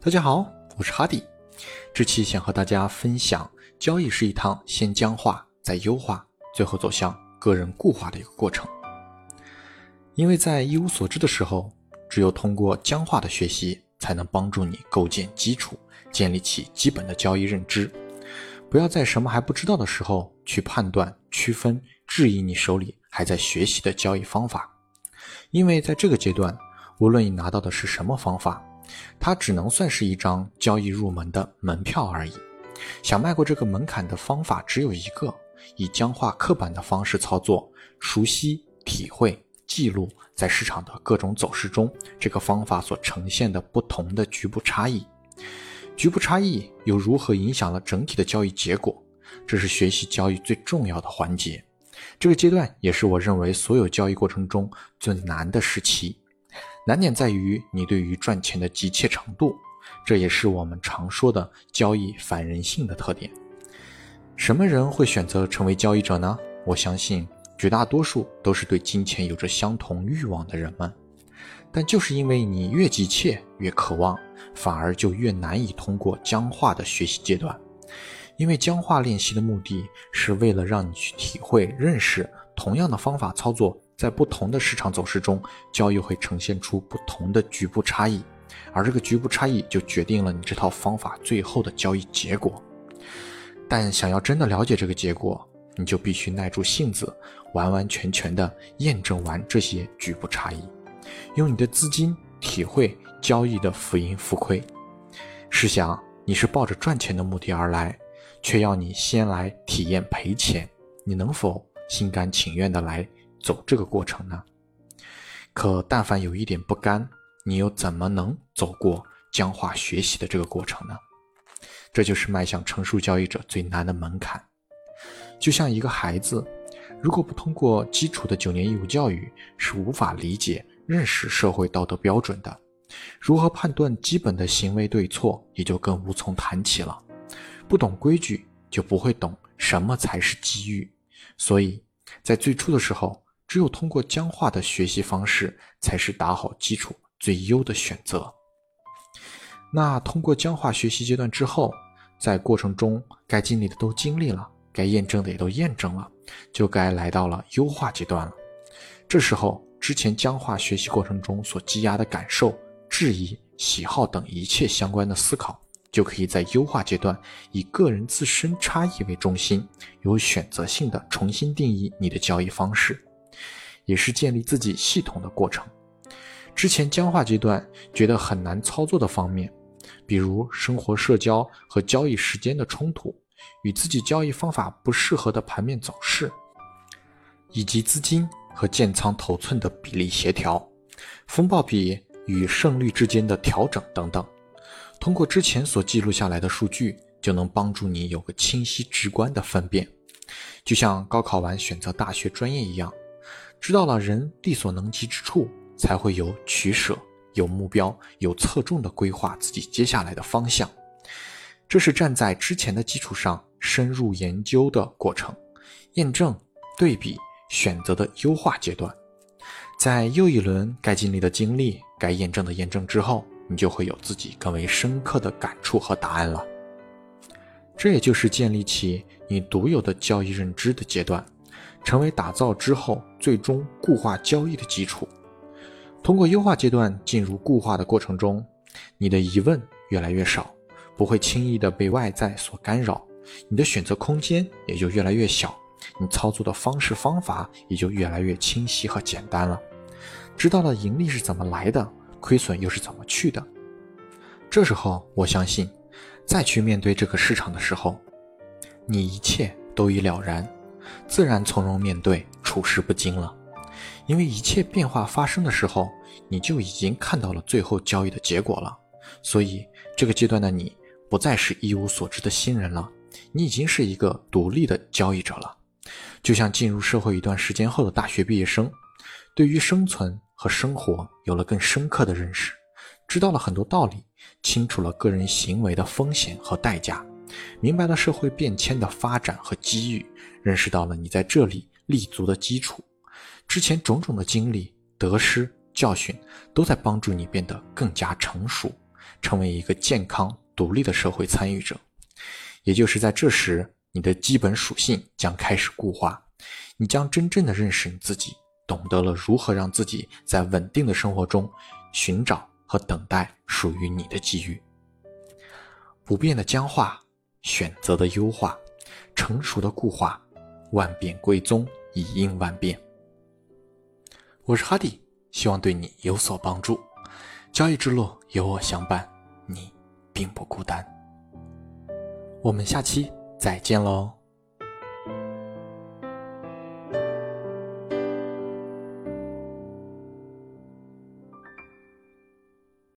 大家好，我是哈迪。这期想和大家分享，交易是一趟先僵化再优化，最后走向个人固化的一个过程。因为在一无所知的时候，只有通过僵化的学习，才能帮助你构建基础，建立起基本的交易认知。不要在什么还不知道的时候去判断、区分、质疑你手里还在学习的交易方法，因为在这个阶段，无论你拿到的是什么方法。它只能算是一张交易入门的门票而已。想迈过这个门槛的方法只有一个：以僵化刻板的方式操作，熟悉、体会、记录在市场的各种走势中，这个方法所呈现的不同的局部差异。局部差异又如何影响了整体的交易结果？这是学习交易最重要的环节。这个阶段也是我认为所有交易过程中最难的时期。难点在于你对于赚钱的急切程度，这也是我们常说的交易反人性的特点。什么人会选择成为交易者呢？我相信绝大多数都是对金钱有着相同欲望的人们。但就是因为你越急切、越渴望，反而就越难以通过僵化的学习阶段。因为僵化练习的目的是为了让你去体会、认识同样的方法操作。在不同的市场走势中，交易会呈现出不同的局部差异，而这个局部差异就决定了你这套方法最后的交易结果。但想要真的了解这个结果，你就必须耐住性子，完完全全的验证完这些局部差异，用你的资金体会交易的浮盈浮亏。试想，你是抱着赚钱的目的而来，却要你先来体验赔钱，你能否心甘情愿的来？走这个过程呢？可但凡有一点不甘，你又怎么能走过僵化学习的这个过程呢？这就是迈向成熟交易者最难的门槛。就像一个孩子，如果不通过基础的九年义务教育，是无法理解、认识社会道德标准的。如何判断基本的行为对错，也就更无从谈起了。不懂规矩，就不会懂什么才是机遇。所以在最初的时候。只有通过僵化的学习方式，才是打好基础最优的选择。那通过僵化学习阶段之后，在过程中该经历的都经历了，该验证的也都验证了，就该来到了优化阶段了。这时候，之前僵化学习过程中所积压的感受、质疑、喜好等一切相关的思考，就可以在优化阶段以个人自身差异为中心，有选择性的重新定义你的交易方式。也是建立自己系统的过程。之前僵化阶段觉得很难操作的方面，比如生活、社交和交易时间的冲突，与自己交易方法不适合的盘面走势，以及资金和建仓头寸的比例协调、风暴比与胜率之间的调整等等。通过之前所记录下来的数据，就能帮助你有个清晰直观的分辨，就像高考完选择大学专业一样。知道了人力所能及之处，才会有取舍、有目标、有侧重的规划自己接下来的方向。这是站在之前的基础上深入研究的过程，验证、对比、选择的优化阶段。在又一轮该经历的经历、该验证的验证之后，你就会有自己更为深刻的感触和答案了。这也就是建立起你独有的交易认知的阶段。成为打造之后最终固化交易的基础。通过优化阶段进入固化的过程中，你的疑问越来越少，不会轻易的被外在所干扰，你的选择空间也就越来越小，你操作的方式方法也就越来越清晰和简单了。知道了盈利是怎么来的，亏损又是怎么去的。这时候，我相信，再去面对这个市场的时候，你一切都已了然。自然从容面对，处事不惊了。因为一切变化发生的时候，你就已经看到了最后交易的结果了。所以这个阶段的你，不再是一无所知的新人了，你已经是一个独立的交易者了。就像进入社会一段时间后的大学毕业生，对于生存和生活有了更深刻的认识，知道了很多道理，清楚了个人行为的风险和代价。明白了社会变迁的发展和机遇，认识到了你在这里立足的基础，之前种种的经历、得失、教训，都在帮助你变得更加成熟，成为一个健康独立的社会参与者。也就是在这时，你的基本属性将开始固化，你将真正的认识你自己，懂得了如何让自己在稳定的生活中寻找和等待属于你的机遇。不变的僵化，选择的优化，成熟的固化，万变归宗，以应万变。我是哈迪，希望对你有所帮助。交易之路有我相伴，你并不孤单。我们下期再见喽。